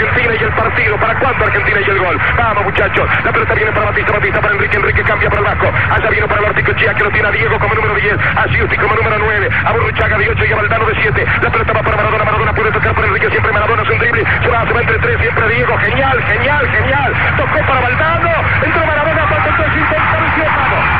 Argentina y el partido. ¿Para cuándo Argentina y el gol? Vamos, muchachos. La pelota viene para Batista, Batista para Enrique, Enrique cambia para el Vasco. Allá vino para el Chía, que lo tiene a Diego como número 10, a Giusti como número 9, a Burruchaga de 8 y a Valdano de 7. La pelota va para Maradona, Maradona puede tocar por Enrique, siempre Maradona es un drible. Se va, se va entre 3, siempre Diego. Genial, genial, genial. Tocó para Valdano. Entró Maradona, para el 3,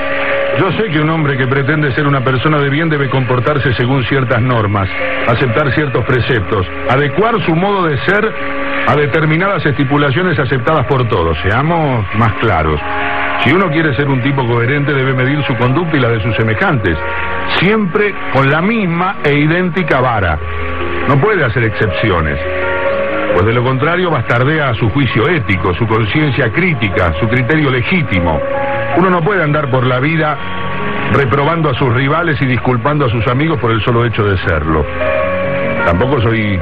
Yo sé que un hombre que pretende ser una persona de bien debe comportarse según ciertas normas, aceptar ciertos preceptos, adecuar su modo de ser a determinadas estipulaciones aceptadas por todos. Seamos más claros. Si uno quiere ser un tipo coherente debe medir su conducta y la de sus semejantes, siempre con la misma e idéntica vara. No puede hacer excepciones, pues de lo contrario bastardea su juicio ético, su conciencia crítica, su criterio legítimo. Uno no puede andar por la vida reprobando a sus rivales y disculpando a sus amigos por el solo hecho de serlo. Tampoco soy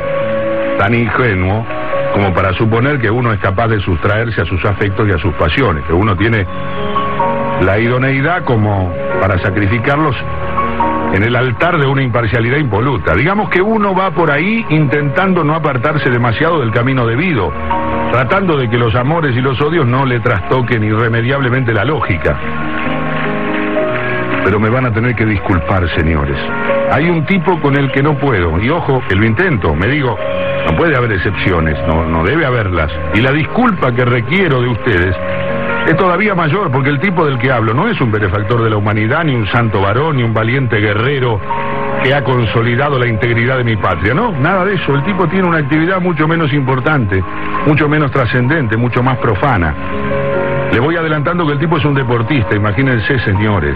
tan ingenuo como para suponer que uno es capaz de sustraerse a sus afectos y a sus pasiones, que uno tiene la idoneidad como para sacrificarlos en el altar de una imparcialidad impoluta. Digamos que uno va por ahí intentando no apartarse demasiado del camino debido, tratando de que los amores y los odios no le trastoquen irremediablemente la lógica. Pero me van a tener que disculpar, señores. Hay un tipo con el que no puedo, y ojo, que lo intento, me digo, no puede haber excepciones, no, no debe haberlas. Y la disculpa que requiero de ustedes es todavía mayor porque el tipo del que hablo no es un benefactor de la humanidad, ni un santo varón, ni un valiente guerrero que ha consolidado la integridad de mi patria. No, nada de eso. El tipo tiene una actividad mucho menos importante, mucho menos trascendente, mucho más profana. Le voy adelantando que el tipo es un deportista, imagínense, señores.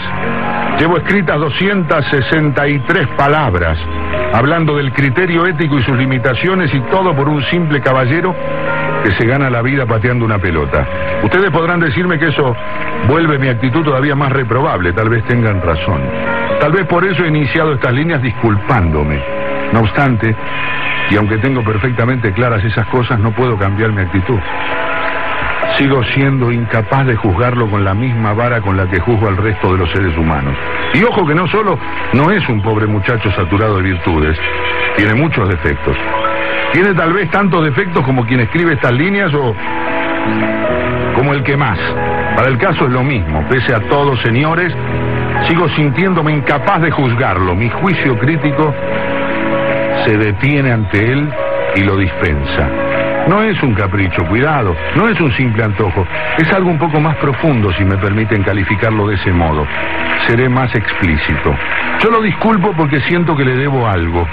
Llevo escritas 263 palabras hablando del criterio ético y sus limitaciones y todo por un simple caballero que se gana la vida pateando una pelota. Ustedes podrán decirme que eso vuelve mi actitud todavía más reprobable, tal vez tengan razón. Tal vez por eso he iniciado estas líneas disculpándome. No obstante, y aunque tengo perfectamente claras esas cosas, no puedo cambiar mi actitud. Sigo siendo incapaz de juzgarlo con la misma vara con la que juzgo al resto de los seres humanos. Y ojo que no solo no es un pobre muchacho saturado de virtudes, tiene muchos defectos. Tiene tal vez tantos defectos como quien escribe estas líneas o como el que más. Para el caso es lo mismo. Pese a todo, señores, sigo sintiéndome incapaz de juzgarlo. Mi juicio crítico se detiene ante él y lo dispensa. No es un capricho, cuidado, no es un simple antojo, es algo un poco más profundo si me permiten calificarlo de ese modo. Seré más explícito. Yo lo disculpo porque siento que le debo algo,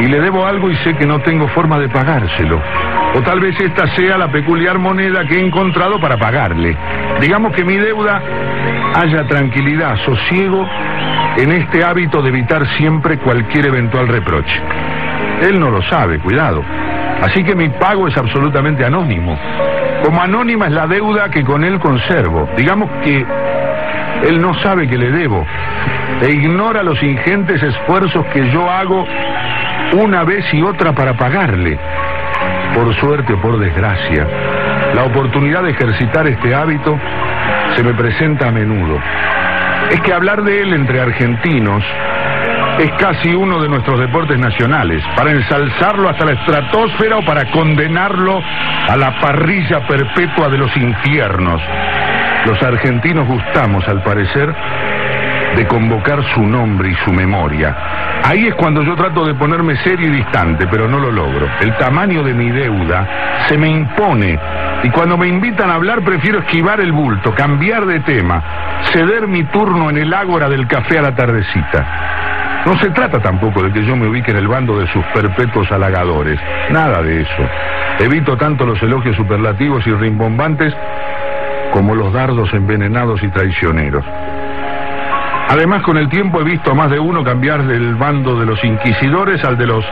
y le debo algo y sé que no tengo forma de pagárselo. O tal vez esta sea la peculiar moneda que he encontrado para pagarle. Digamos que mi deuda haya tranquilidad, sosiego en este hábito de evitar siempre cualquier eventual reproche. Él no lo sabe, cuidado. Así que mi pago es absolutamente anónimo. Como anónima es la deuda que con él conservo. Digamos que él no sabe que le debo e ignora los ingentes esfuerzos que yo hago una vez y otra para pagarle. Por suerte o por desgracia, la oportunidad de ejercitar este hábito se me presenta a menudo. Es que hablar de él entre argentinos es casi uno de nuestros deportes nacionales, para ensalzarlo hasta la estratosfera o para condenarlo a la parrilla perpetua de los infiernos. Los argentinos gustamos, al parecer, de convocar su nombre y su memoria. Ahí es cuando yo trato de ponerme serio y distante, pero no lo logro. El tamaño de mi deuda se me impone y cuando me invitan a hablar prefiero esquivar el bulto, cambiar de tema, ceder mi turno en el ágora del café a la tardecita. No se trata tampoco de que yo me ubique en el bando de sus perpetuos halagadores, nada de eso. Evito tanto los elogios superlativos y rimbombantes como los dardos envenenados y traicioneros. Además, con el tiempo he visto a más de uno cambiar del bando de los inquisidores al de los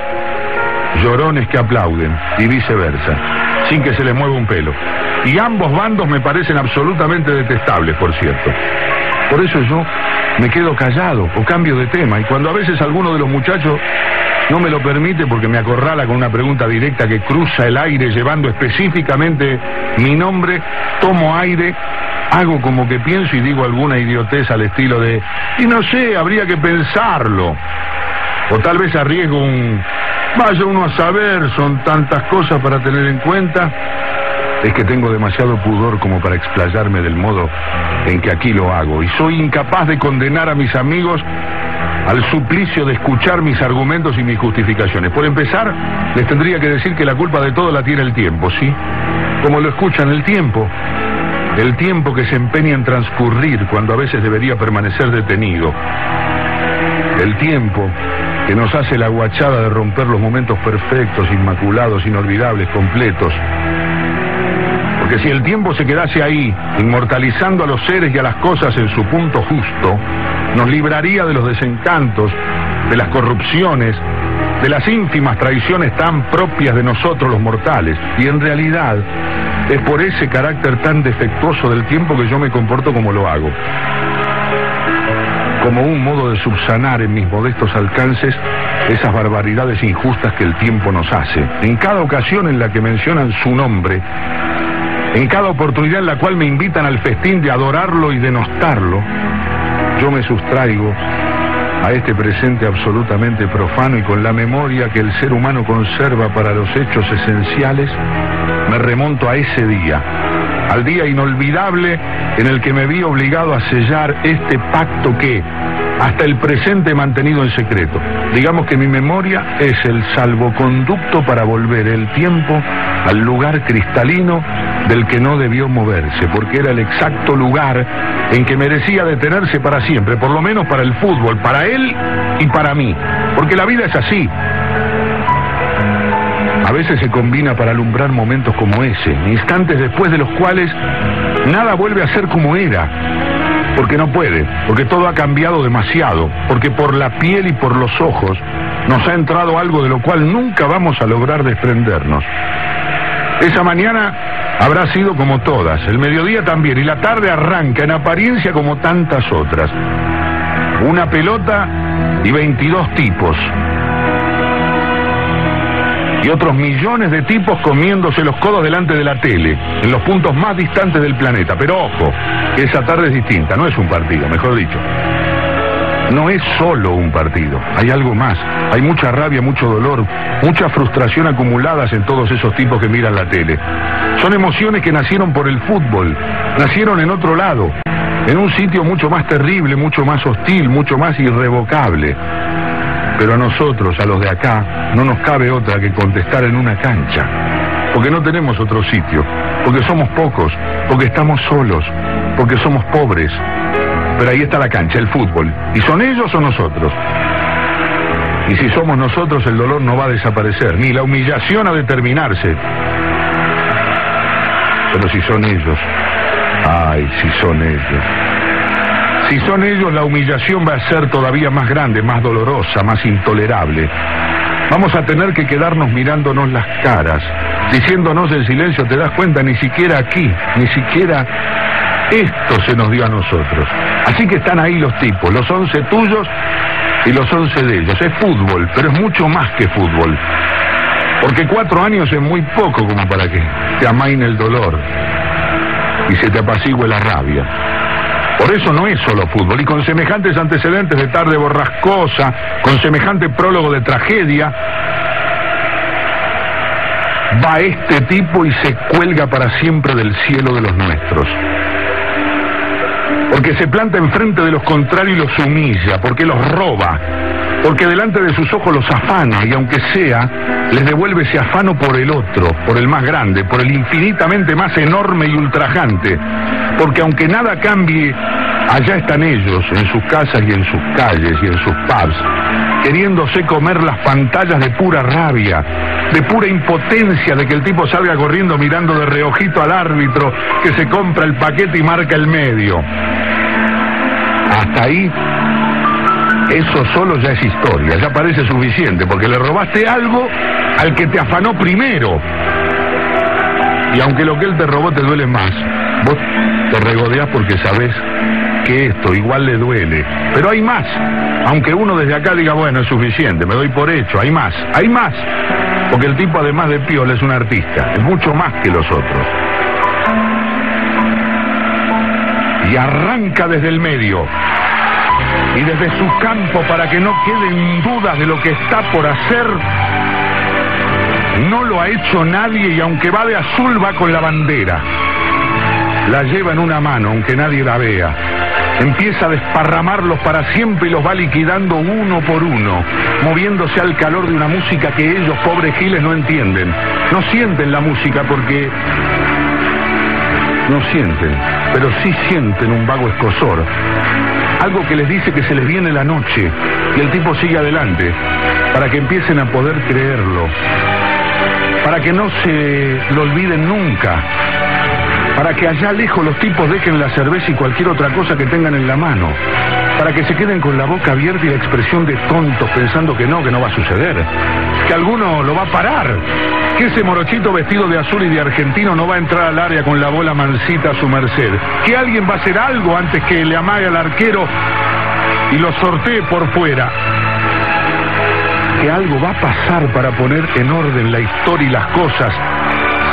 llorones que aplauden, y viceversa, sin que se les mueva un pelo. Y ambos bandos me parecen absolutamente detestables, por cierto. Por eso yo me quedo callado o cambio de tema, y cuando a veces alguno de los muchachos no me lo permite porque me acorrala con una pregunta directa que cruza el aire llevando específicamente mi nombre, tomo aire hago como que pienso y digo alguna idiotez al estilo de, y no sé, habría que pensarlo. O tal vez arriesgo un, vaya uno a saber, son tantas cosas para tener en cuenta. Es que tengo demasiado pudor como para explayarme del modo en que aquí lo hago. Y soy incapaz de condenar a mis amigos al suplicio de escuchar mis argumentos y mis justificaciones. Por empezar, les tendría que decir que la culpa de todo la tiene el tiempo, ¿sí? Como lo escuchan el tiempo, el tiempo que se empeña en transcurrir cuando a veces debería permanecer detenido, el tiempo que nos hace la guachada de romper los momentos perfectos, inmaculados, inolvidables, completos. Porque si el tiempo se quedase ahí, inmortalizando a los seres y a las cosas en su punto justo, nos libraría de los desencantos, de las corrupciones, de las ínfimas traiciones tan propias de nosotros los mortales. Y en realidad, es por ese carácter tan defectuoso del tiempo que yo me comporto como lo hago. Como un modo de subsanar en mis modestos alcances esas barbaridades injustas que el tiempo nos hace. En cada ocasión en la que mencionan su nombre, en cada oportunidad en la cual me invitan al festín de adorarlo y denostarlo, yo me sustraigo a este presente absolutamente profano y con la memoria que el ser humano conserva para los hechos esenciales, me remonto a ese día, al día inolvidable en el que me vi obligado a sellar este pacto que, hasta el presente mantenido en secreto. Digamos que mi memoria es el salvoconducto para volver el tiempo al lugar cristalino del que no debió moverse, porque era el exacto lugar en que merecía detenerse para siempre, por lo menos para el fútbol, para él y para mí, porque la vida es así. A veces se combina para alumbrar momentos como ese, instantes después de los cuales nada vuelve a ser como era, porque no puede, porque todo ha cambiado demasiado, porque por la piel y por los ojos nos ha entrado algo de lo cual nunca vamos a lograr desprendernos. Esa mañana habrá sido como todas, el mediodía también, y la tarde arranca en apariencia como tantas otras. Una pelota y 22 tipos, y otros millones de tipos comiéndose los codos delante de la tele, en los puntos más distantes del planeta. Pero ojo, esa tarde es distinta, no es un partido, mejor dicho. No es solo un partido, hay algo más. Hay mucha rabia, mucho dolor, mucha frustración acumuladas en todos esos tipos que miran la tele. Son emociones que nacieron por el fútbol, nacieron en otro lado, en un sitio mucho más terrible, mucho más hostil, mucho más irrevocable. Pero a nosotros, a los de acá, no nos cabe otra que contestar en una cancha. Porque no tenemos otro sitio. Porque somos pocos. Porque estamos solos. Porque somos pobres. Pero ahí está la cancha, el fútbol. ¿Y son ellos o nosotros? Y si somos nosotros, el dolor no va a desaparecer, ni la humillación a determinarse. Pero si son ellos, ay, si son ellos. Si son ellos, la humillación va a ser todavía más grande, más dolorosa, más intolerable. Vamos a tener que quedarnos mirándonos las caras, diciéndonos en silencio, te das cuenta, ni siquiera aquí, ni siquiera esto se nos dio a nosotros. Así que están ahí los tipos, los once tuyos y los once de ellos. Es fútbol, pero es mucho más que fútbol. Porque cuatro años es muy poco como para que te amaine el dolor y se te apacigüe la rabia. Por eso no es solo fútbol. Y con semejantes antecedentes de tarde borrascosa, con semejante prólogo de tragedia, va este tipo y se cuelga para siempre del cielo de los nuestros. Porque se planta enfrente de los contrarios y los humilla, porque los roba, porque delante de sus ojos los afana y aunque sea, les devuelve ese afano por el otro, por el más grande, por el infinitamente más enorme y ultrajante, porque aunque nada cambie, allá están ellos, en sus casas y en sus calles y en sus pubs, queriéndose comer las pantallas de pura rabia, de pura impotencia de que el tipo salga corriendo mirando de reojito al árbitro que se compra el paquete y marca el medio. Hasta ahí, eso solo ya es historia, ya parece suficiente, porque le robaste algo al que te afanó primero. Y aunque lo que él te robó te duele más, vos te regodeás porque sabes que esto igual le duele. Pero hay más. Aunque uno desde acá diga, bueno, es suficiente, me doy por hecho, hay más, hay más. Porque el tipo además de piola es un artista, es mucho más que los otros. Y arranca desde el medio. Y desde su campo para que no queden dudas de lo que está por hacer. No lo ha hecho nadie y aunque va de azul va con la bandera. La lleva en una mano, aunque nadie la vea. Empieza a desparramarlos para siempre y los va liquidando uno por uno, moviéndose al calor de una música que ellos, pobres giles, no entienden. No sienten la música porque... No sienten, pero sí sienten un vago escosor. Algo que les dice que se les viene la noche y el tipo sigue adelante, para que empiecen a poder creerlo, para que no se lo olviden nunca, para que allá lejos los tipos dejen la cerveza y cualquier otra cosa que tengan en la mano, para que se queden con la boca abierta y la expresión de tontos pensando que no, que no va a suceder, que alguno lo va a parar, que ese morochito vestido de azul y de argentino no va a entrar al área con la bola mansita a su merced, que alguien va a hacer algo antes que le amague al arquero y lo sortee por fuera. Que algo va a pasar para poner en orden la historia y las cosas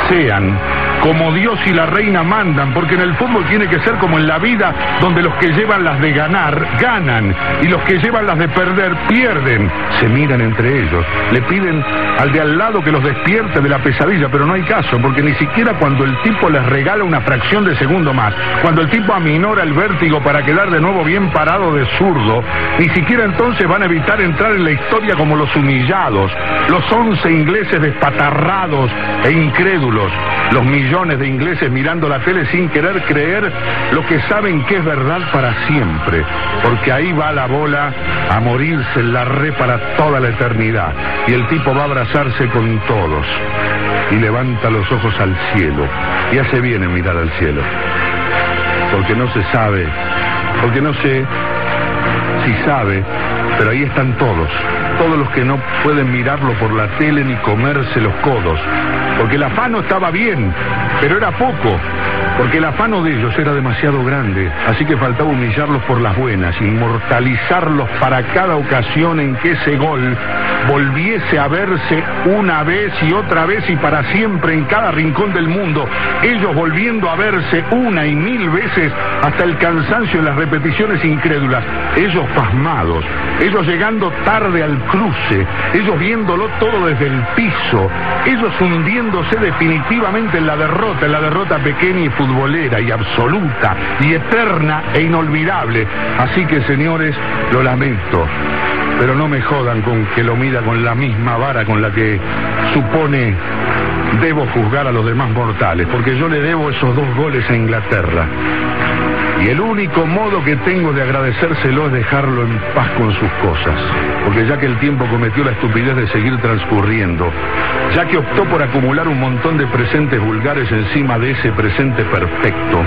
sean como Dios y la reina mandan, porque en el fútbol tiene que ser como en la vida, donde los que llevan las de ganar, ganan, y los que llevan las de perder, pierden. Se miran entre ellos, le piden al de al lado que los despierte de la pesadilla, pero no hay caso, porque ni siquiera cuando el tipo les regala una fracción de segundo más, cuando el tipo aminora el vértigo para quedar de nuevo bien parado de zurdo, ni siquiera entonces van a evitar entrar en la historia como los humillados, los once ingleses despatarrados e incrédulos, los millones de ingleses mirando la tele sin querer creer lo que saben que es verdad para siempre, porque ahí va la bola a morirse en la red para toda la eternidad, y el tipo va a abrazarse con todos, y levanta los ojos al cielo, y hace bien en mirar al cielo, porque no se sabe, porque no sé si sabe, pero ahí están todos, todos los que no pueden mirarlo por la tele ni comerse los codos, porque el afano estaba bien, pero era poco, porque el afano de ellos era demasiado grande, así que faltaba humillarlos por las buenas, inmortalizarlos para cada ocasión en que ese gol volviese a verse una vez y otra vez y para siempre en cada rincón del mundo, ellos volviendo a verse una y mil veces hasta el cansancio en las repeticiones incrédulas, ellos pasmados, ellos llegando tarde al cruce, ellos viéndolo todo desde el piso, ellos hundiéndose definitivamente en la derrota, en la derrota pequeña futbolera y absoluta y eterna e inolvidable. Así que señores, lo lamento, pero no me jodan con que lo mida con la misma vara con la que supone debo juzgar a los demás mortales, porque yo le debo esos dos goles a Inglaterra. Y el único modo que tengo de agradecérselo es dejarlo en paz con sus cosas. Porque ya que el tiempo cometió la estupidez de seguir transcurriendo, ya que optó por acumular un montón de presentes vulgares encima de ese presente perfecto,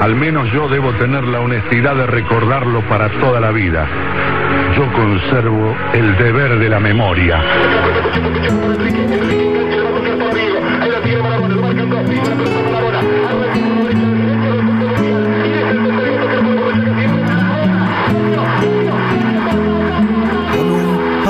al menos yo debo tener la honestidad de recordarlo para toda la vida. Yo conservo el deber de la memoria.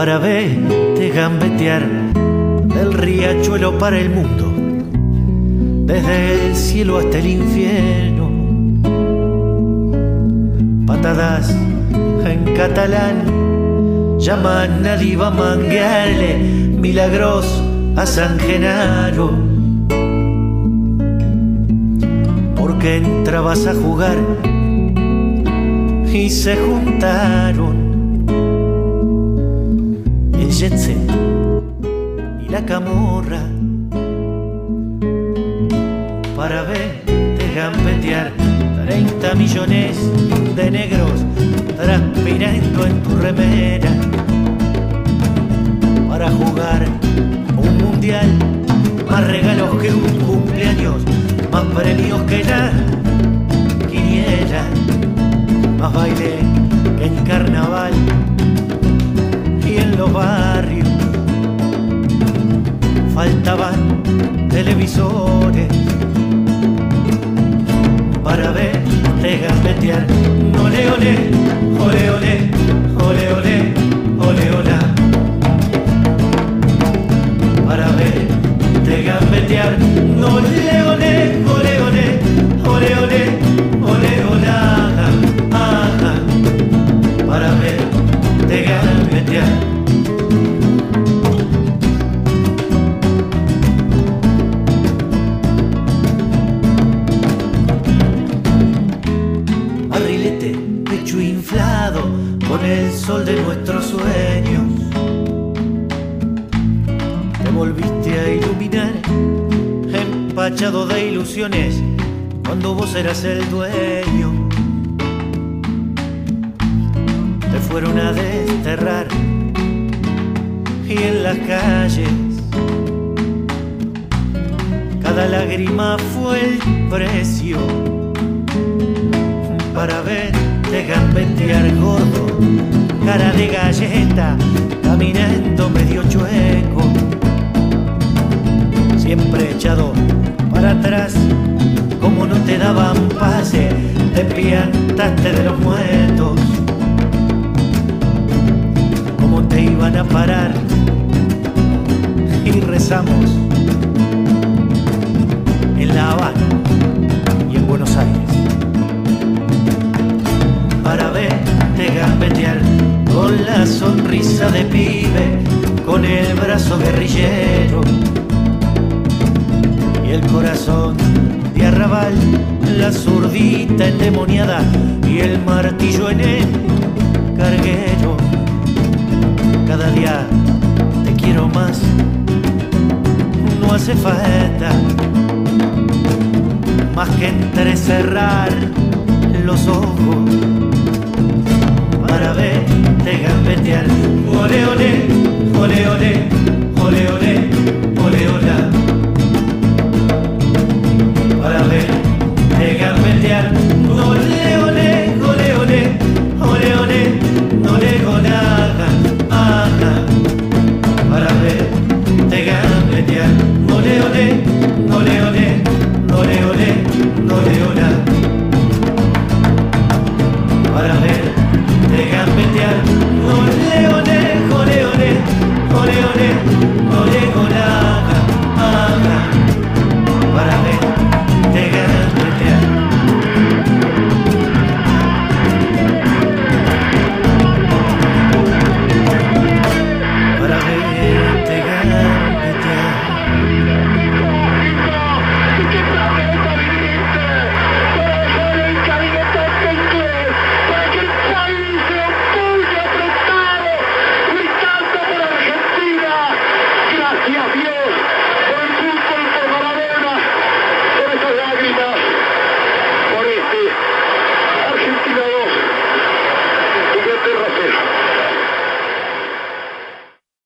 para verte gambetear del riachuelo para el mundo desde el cielo hasta el infierno. Patadas en catalán llaman a Diva manguearle milagros a San Genaro. Porque entrabas a jugar y se juntaron y la camorra para verte gambetear 30 millones de negros transpirando en tu remera para jugar un mundial, más regalos que un para verte gambetear. Ole, ole, ole, ole, ole, ole, ole, ole. Para verte gambetear. Ole, ole, ole, ole, ole, eras el dueño. Te fueron a desterrar y en las calles cada lágrima fue el precio para ver de gambetear gordo, cara de galleta, caminando medio chueco, siempre echado para atrás, como no te daban pase, te piantaste de los muertos, como te iban a parar y rezamos en La Habana y en Buenos Aires. Para verte gambetear con la sonrisa de pibe, con el brazo guerrillero y el corazón arrabal, la zurdita endemoniada y el martillo en el carguero. Cada día te quiero más, no hace falta más que entrecerrar los ojos para verte gambetear. Ole, ole.